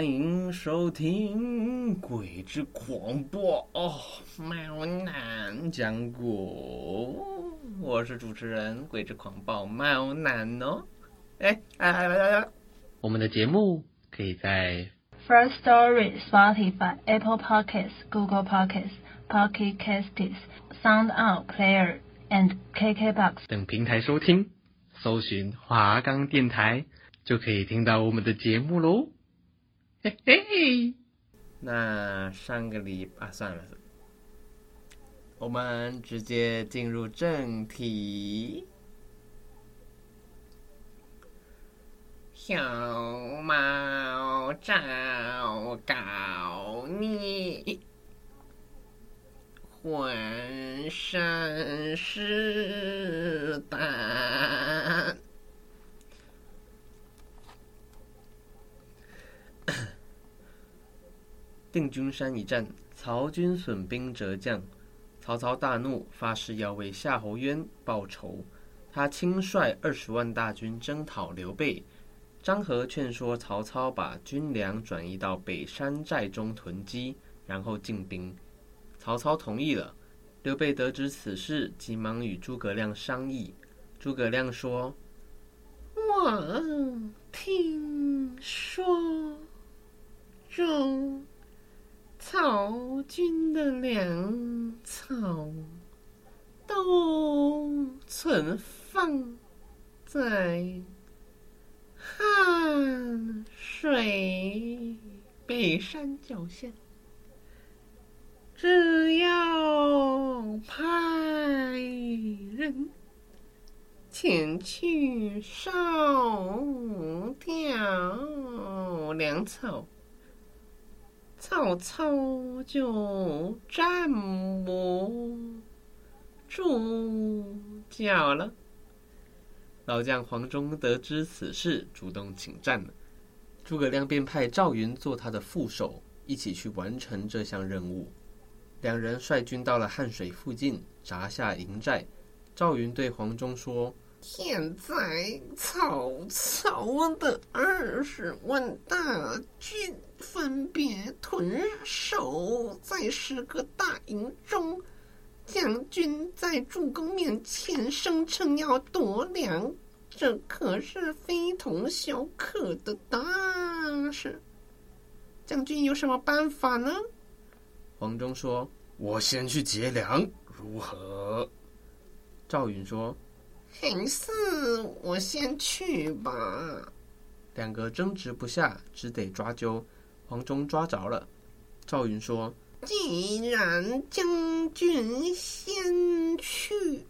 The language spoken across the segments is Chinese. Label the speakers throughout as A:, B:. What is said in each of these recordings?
A: 欢迎收听《鬼之狂播》哦，猫男讲古，我是主持人《鬼之狂暴》猫男哦。哎，来来来来，
B: 我们的节目可以在
C: First Story、Spotify、Apple Podcasts、Google Podcasts、Pocket Casts、Sound Out Player and KKBox
B: 等平台收听，搜寻华冈电台就可以听到我们的节目喽。嘿嘿，
A: 那上个礼拜啊，算了，我们直接进入正题。小猫找告你，浑身是胆。定军山一战，曹军损兵折将，曹操大怒，发誓要为夏侯渊报仇。他亲率二十万大军征讨刘备。张合劝说曹操把军粮转移到北山寨中囤积，然后进兵。曹操同意了。刘备得知此事，急忙与诸葛亮商议。诸葛亮说：“我听说中。”曹军的粮草都存放在汉水北山脚下，只要派人前去烧掉粮草。曹操就站不住脚了。老将黄忠得知此事，主动请战了。诸葛亮便派赵云做他的副手，一起去完成这项任务。两人率军到了汉水附近，扎下营寨。赵云对黄忠说：“现在曹操的二十万大军。”分别屯守在十个大营中，将军在主公面前声称要夺粮，这可是非同小可的大事。将军有什么办法呢？黄忠说：“我先去劫粮，如何？”赵云说：“还是我先去吧。”两个争执不下，只得抓阄。黄忠抓着了，赵云说：“既然将军先去，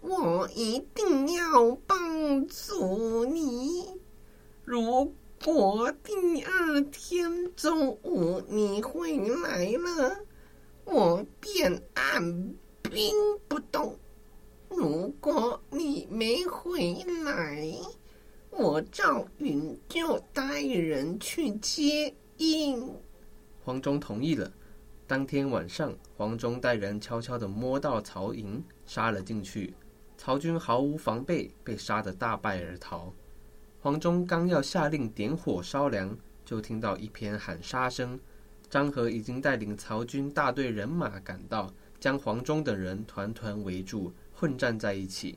A: 我一定要帮助你。如果第二天中午你回来了，我便按兵不动；没回来，我赵云就带人去接应。”黄忠同意了。当天晚上，黄忠带人悄悄地摸到曹营，杀了进去。曹军毫无防备，被杀得大败而逃。黄忠刚要下令点火烧粮，就听到一片喊杀声。张合已经带领曹军大队人马赶到，将黄忠等人团团围住，混战在一起。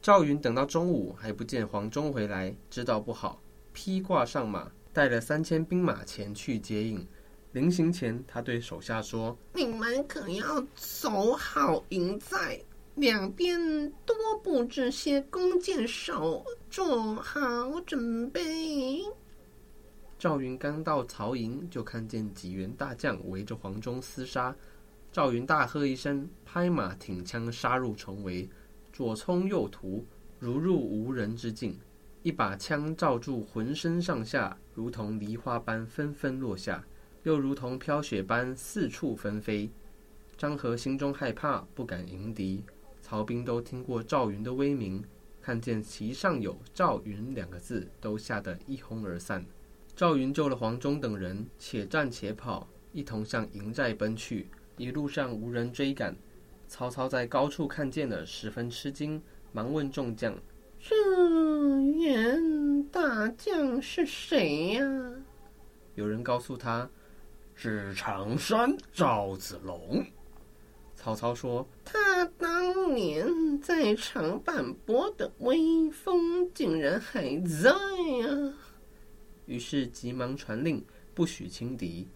A: 赵云等到中午还不见黄忠回来，知道不好，披挂上马，带了三千兵马前去接应。临行前，他对手下说：“
D: 你们可要守好营寨，两边多布置些弓箭手，做好准备。”
A: 赵云刚到曹营，就看见几员大将围着黄忠厮杀。赵云大喝一声，拍马挺枪杀入重围。左冲右突，如入无人之境。一把枪照住浑身上下，如同梨花般纷纷落下，又如同飘雪般四处纷飞。张合心中害怕，不敢迎敌。曹兵都听过赵云的威名，看见旗上有“赵云”两个字，都吓得一哄而散。赵云救了黄忠等人，且战且跑，一同向营寨奔去。一路上无人追赶。曹操在高处看见了，十分吃惊，忙问众将：“
D: 这员大将是谁呀、？”
A: 有人告诉他：“是常山赵子龙。”曹操说：“
D: 他当年在长坂坡的威风，竟然还在呀！”
A: 于是急忙传令，不许轻敌。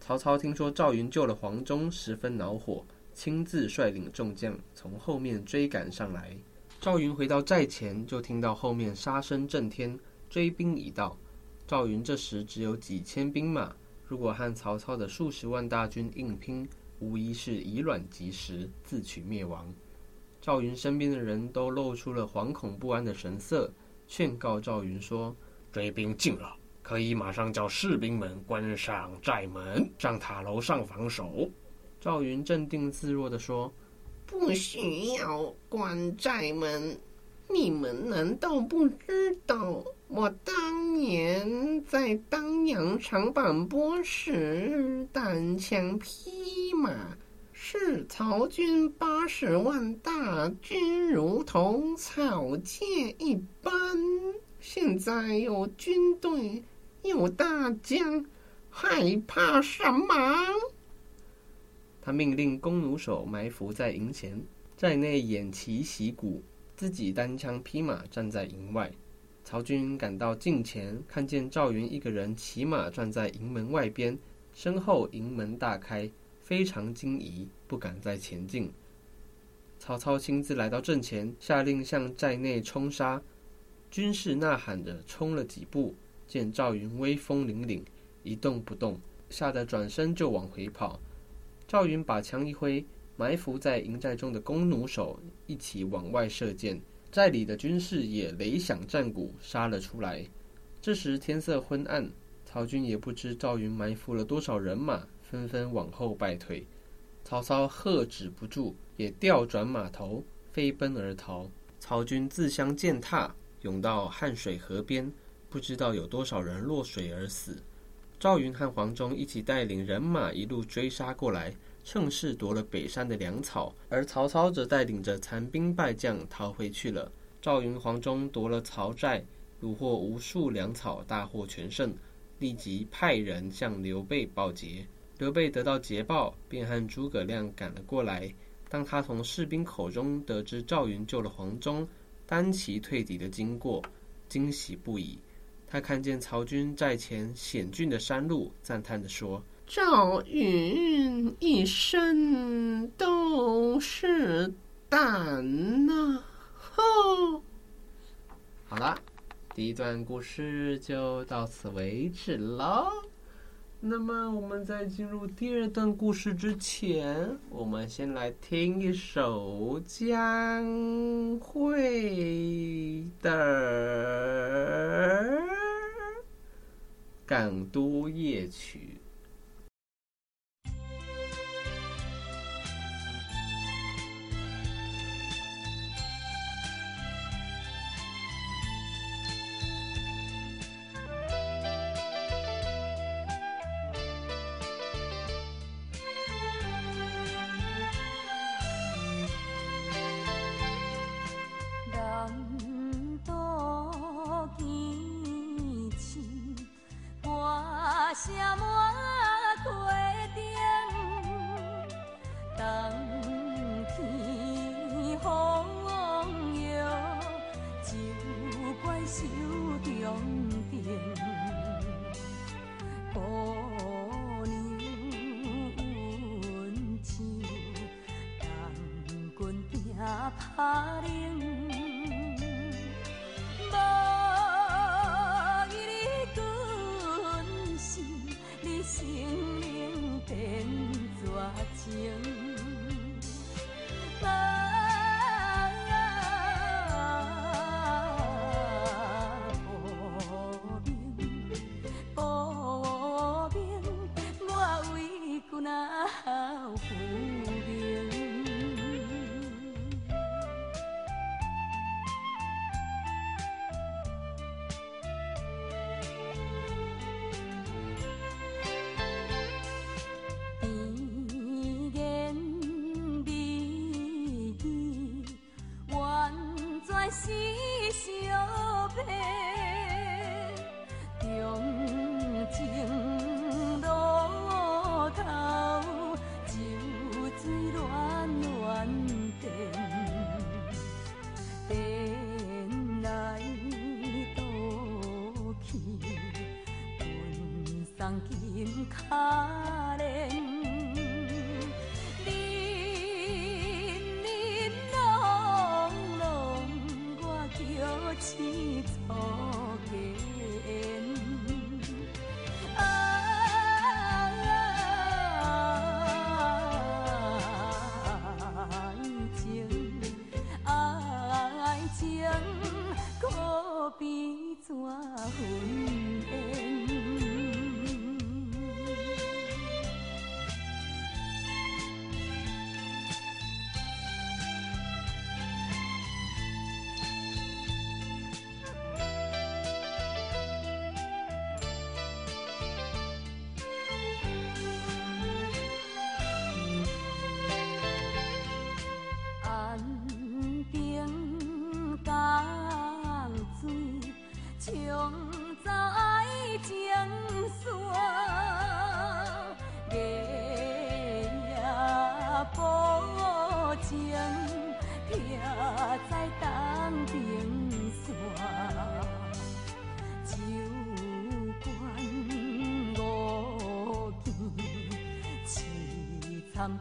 A: 曹操听说赵云救了黄忠，十分恼火。亲自率领众将从后面追赶上来。赵云回到寨前，就听到后面杀声震天，追兵已到。赵云这时只有几千兵马，如果和曹操的数十万大军硬拼，无疑是以卵击石，自取灭亡。赵云身边的人都露出了惶恐不安的神色，劝告赵云说：“追兵近了，可以马上叫士兵们关上寨门，上塔楼上防守。”赵云镇定自若地说：“
D: 不需要关寨门，你们难道不知道我当年在当阳长坂坡时，单枪匹马，视曹军八十万大军如同草芥一般？现在有军队，有大将，害怕什么？”
A: 他命令弓弩手埋伏在营前，寨内偃旗息鼓，自己单枪匹马站在营外。曹军赶到近前，看见赵云一个人骑马站在营门外边，身后营门大开，非常惊疑，不敢再前进。曹操亲自来到阵前，下令向寨内冲杀。军士呐喊着冲了几步，见赵云威风凛凛，一动不动，吓得转身就往回跑。赵云把枪一挥，埋伏在营寨中的弓弩手一起往外射箭，寨里的军士也擂响战鼓，杀了出来。这时天色昏暗，曹军也不知赵云埋伏了多少人马，纷纷往后败退。曹操喝止不住，也调转马头，飞奔而逃。曹军自相践踏，涌到汉水河边，不知道有多少人落水而死。赵云和黄忠一起带领人马一路追杀过来，趁势夺了北山的粮草，而曹操则带领着残兵败将逃回去了。赵云、黄忠夺了曹寨，虏获无数粮草，大获全胜，立即派人向刘备报捷。刘备得到捷报，便和诸葛亮赶了过来。当他从士兵口中得知赵云救了黄忠，单骑退敌的经过，惊喜不已。他看见曹军寨前险峻的山路，赞叹地说：“
D: 赵云一身都是胆呐！”吼，
A: 好了，第一段故事就到此为止了。那么我们在进入第二段故事之前，我们先来听一首江蕙的。《港都夜曲》。
E: 파리 가. come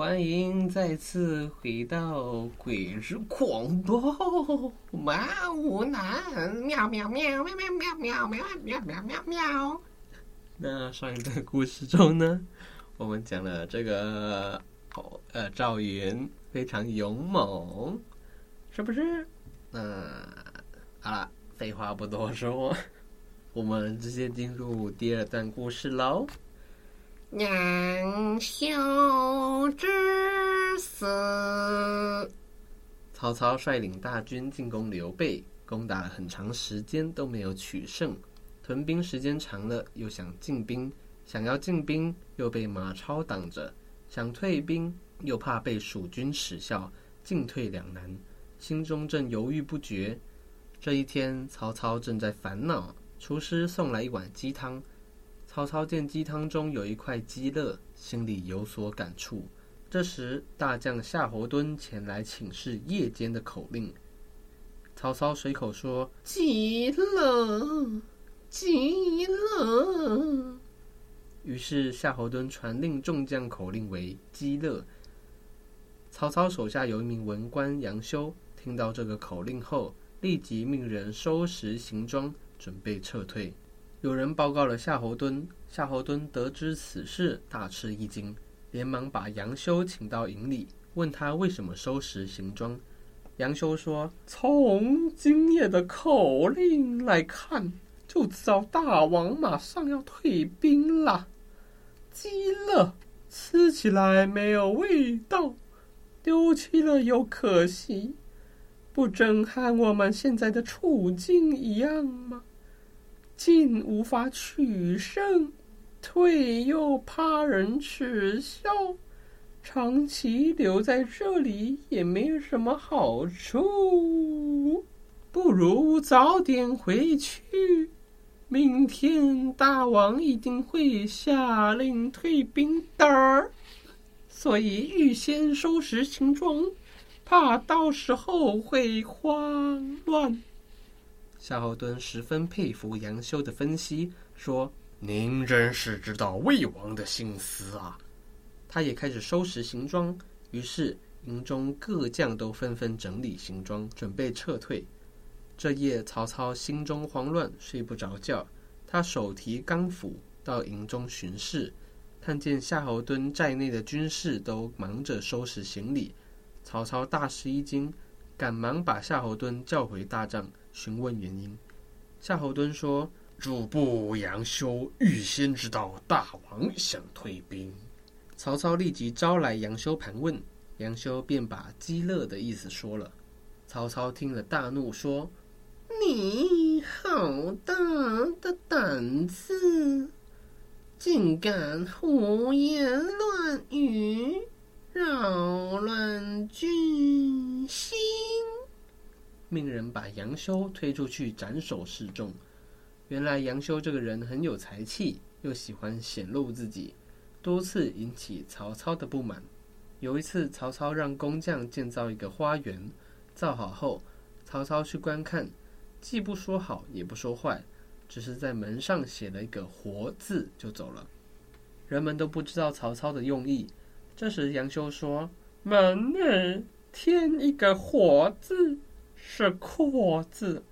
A: 欢迎再次回到鬼之广播，
D: 猫五男，喵喵喵喵喵喵喵喵喵喵喵喵。
A: 那上一段故事中呢，我们讲了这个，呃，赵云非常勇猛，是不是？那好了，废话不多说，我们直接进入第二段故事喽。
D: 杨修之死。
A: 曹操率领大军进攻刘备，攻打了很长时间都没有取胜。屯兵时间长了，又想进兵，想要进兵又被马超挡着；想退兵又怕被蜀军耻笑，进退两难，心中正犹豫不决。这一天，曹操正在烦恼，厨师送来一碗鸡汤。曹操见鸡汤中有一块鸡肋，心里有所感触。这时，大将夏侯惇前来请示夜间的口令。曹操随口说：“
D: 鸡肋，鸡肋。”
A: 于是夏侯惇传令众将口令为“鸡肋”。曹操手下有一名文官杨修，听到这个口令后，立即命人收拾行装，准备撤退。有人报告了夏侯惇，夏侯惇得知此事，大吃一惊，连忙把杨修请到营里，问他为什么收拾行装。杨修说：“从今夜的口令来看，就知道大王马上要退兵了。鸡肋吃起来没有味道，丢弃了又可惜，不正和我们现在的处境一样吗？进无法取胜，退又怕人耻笑。”长期留在这里也没有什么好处，不如早点回去。明天大王一定会下令退兵的，所以预先收拾行装，怕到时候会慌乱。夏侯惇十分佩服杨修的分析，说：“您真是知道魏王的心思啊。”他也开始收拾行装，于是营中各将都纷纷整理行装，准备撤退。这夜，曹操心中慌乱，睡不着觉。他手提钢斧到营中巡视，看见夏侯惇寨内的军士都忙着收拾行李，曹操大吃一惊，赶忙把夏侯惇叫回大帐，询问原因。夏侯惇说：“主簿杨修预先知道大王想退兵。”曹操立即招来杨修盘问，杨修便把鸡肋的意思说了。曹操听了大怒，说：“你好大的胆子，竟敢胡言乱语，扰乱军心！”命人把杨修推出去斩首示众。原来杨修这个人很有才气，又喜欢显露自己。多次引起曹操的不满。有一次，曹操让工匠建造一个花园，造好后，曹操去观看，既不说好，也不说坏，只是在门上写了一个“活”字就走了。人们都不知道曹操的用意。这时，杨修说：“门内添一个‘活’字，是阔字。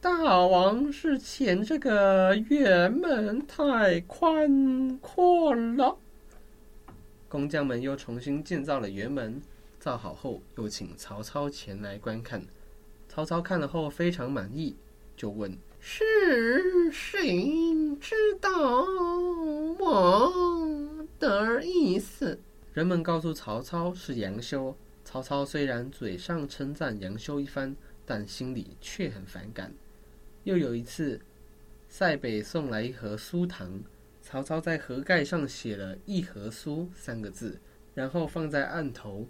A: 大王是嫌这个辕门太宽阔了。”工匠们又重新建造了辕门，造好后又请曹操前来观看。曹操看了后非常满意，就问：“是谁知道我的意思？”人们告诉曹操是杨修。曹操虽然嘴上称赞杨修一番，但心里却很反感。又有一次，塞北送来一盒酥糖。曹操在盒盖上写了“一盒酥”三个字，然后放在案头。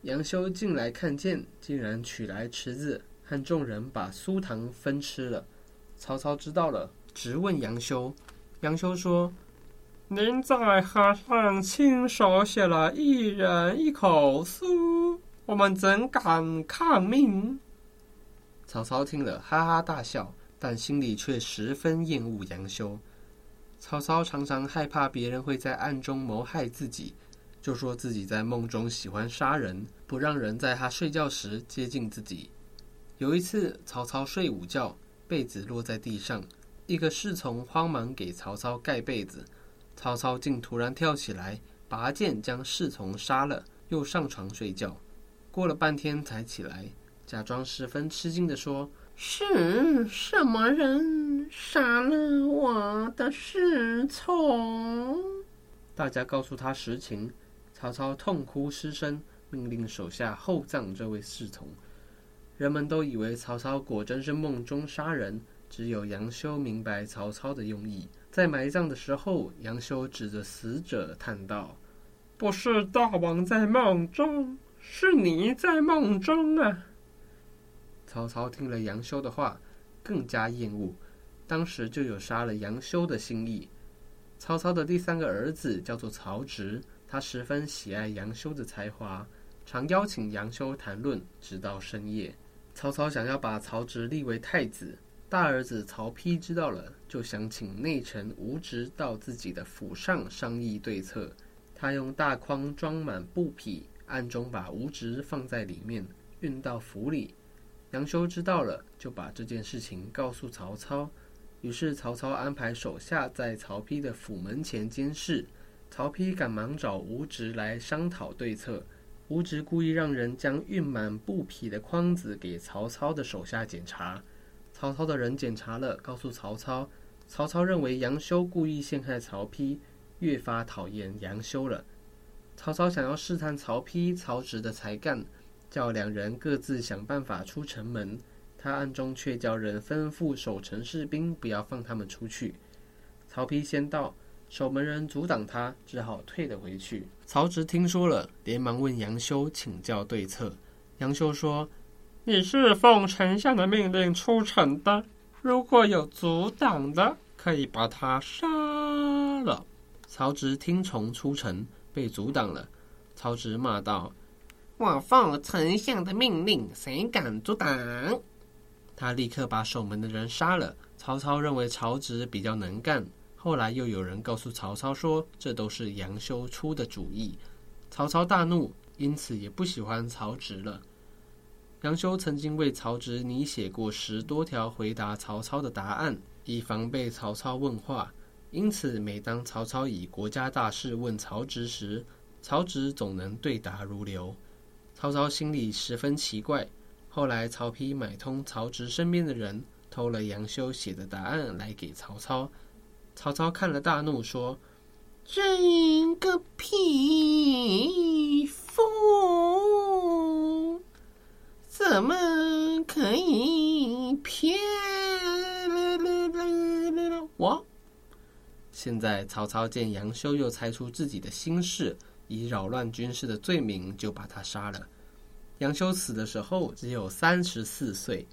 A: 杨修进来看见，竟然取来池子，和众人把酥糖分吃了。曹操知道了，直问杨修。杨修说：“您在盒上亲手写了一人一口酥，我们怎敢抗命？”曹操听了，哈哈大笑，但心里却十分厌恶杨修。曹操常常害怕别人会在暗中谋害自己，就说自己在梦中喜欢杀人，不让人在他睡觉时接近自己。有一次，曹操睡午觉，被子落在地上，一个侍从慌忙给曹操盖被子，曹操竟突然跳起来，拔剑将侍从杀了，又上床睡觉。过了半天才起来，假装十分吃惊地说。是什么人杀了我的侍从？大家告诉他实情，曹操痛哭失声，命令手下厚葬这位侍从。人们都以为曹操果真是梦中杀人，只有杨修明白曹操的用意。在埋葬的时候，杨修指着死者叹道：“不是大王在梦中，是你在梦中啊！”曹操听了杨修的话，更加厌恶，当时就有杀了杨修的心意。曹操的第三个儿子叫做曹植，他十分喜爱杨修的才华，常邀请杨修谈论，直到深夜。曹操想要把曹植立为太子，大儿子曹丕知道了，就想请内臣吴植到自己的府上商议对策。他用大筐装满布匹，暗中把吴植放在里面，运到府里。杨修知道了，就把这件事情告诉曹操。于是曹操安排手下在曹丕的府门前监视。曹丕赶忙找吴植来商讨对策。吴植故意让人将运满布匹的筐子给曹操的手下检查。曹操的人检查了，告诉曹操，曹操认为杨修故意陷害曹丕，越发讨厌杨修了。曹操想要试探曹丕、曹植的才干，叫两人各自想办法出城门。他暗中却叫人吩咐守城士兵不要放他们出去。曹丕先到，守门人阻挡他，只好退了回去。曹植听说了，连忙问杨修请教对策。杨修说。你是奉丞相的命令出城的，如果有阻挡的，可以把他杀了。曹植听从出城，被阻挡了。曹植骂道：“
D: 我奉丞相的命令，谁敢阻挡？”
A: 他立刻把守门的人杀了。曹操认为曹植比较能干，后来又有人告诉曹操说，这都是杨修出的主意。曹操大怒，因此也不喜欢曹植了。杨修曾经为曹植拟写过十多条回答曹操的答案，以防被曹操问话。因此，每当曹操以国家大事问曹植时，曹植总能对答如流。曹操心里十分奇怪。后来，曹丕买通曹植身边的人，偷了杨修写的答案来给曹操。曹操看了大怒，说：“
D: 这个匹夫！”怎么可以骗我？
A: 现在曹操见杨修又猜出自己的心事，以扰乱军事的罪名，就把他杀了。杨修死的时候只有三十四岁。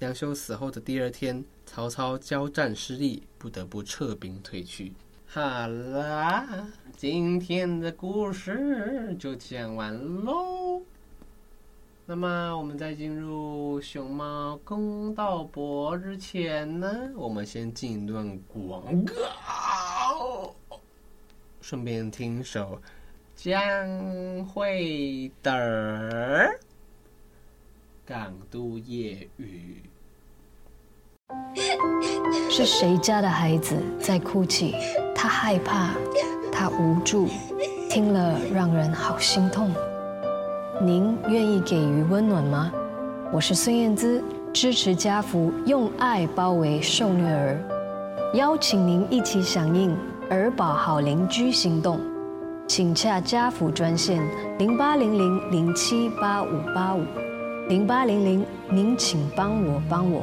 A: 杨修死后的第二天，曹操交战失利，不得不撤兵退去。
D: 好啦，今天的故事就讲完喽。那么，我们在进入熊猫公道伯之前呢，我们先进一段广告，顺便听首江蕙的《港都夜雨》。
F: 是谁家的孩子在哭泣？他害怕，他无助，听了让人好心痛。您愿意给予温暖吗？我是孙燕姿，支持家福，用爱包围受虐儿，邀请您一起响应儿保好邻居行动，请洽家福专线零八零零零七八五八五零八零零，您请帮我帮我。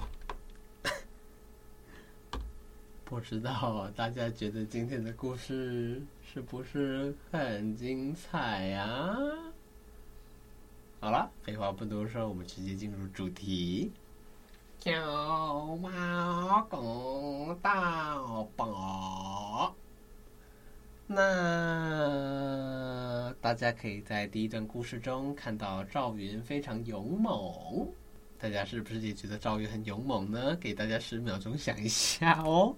A: 不知道大家觉得今天的故事是不是很精彩呀？好了，废话不多说，我们直接进入主题。小猫公道宝，那大家可以在第一段故事中看到赵云非常勇猛。大家是不是也觉得赵云很勇猛呢？给大家十秒钟想一下哦。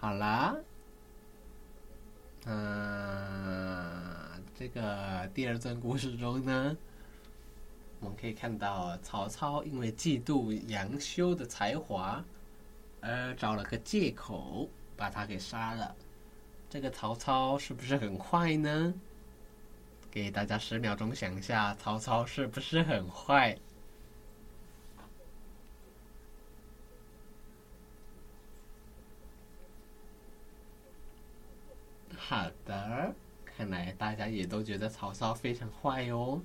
A: 好啦，嗯，这个第二段故事中呢，我们可以看到曹操因为嫉妒杨修的才华，而找了个借口。把他给杀了，这个曹操是不是很坏呢？给大家十秒钟想一下，曹操是不是很坏？好的，看来大家也都觉得曹操非常坏哦。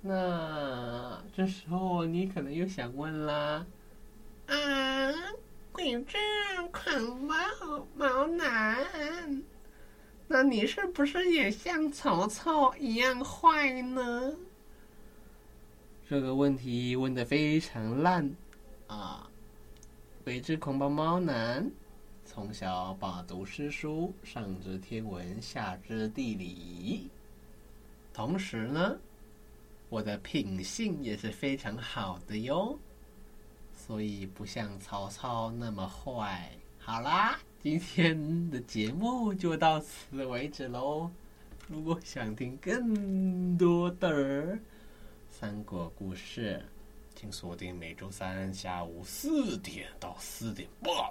A: 那这时候你可能又想问啦，啊？鬼之狂暴猫男，那你是不是也像曹操一样坏呢？这个问题问的非常烂啊！鬼之狂暴猫男，从小饱读诗书，上知天文，下知地理，同时呢，我的品性也是非常好的哟。所以不像曹操那么坏。好啦，今天的节目就到此为止喽。如果想听更多的三国故事，请锁定每周三下午四点到四点半，《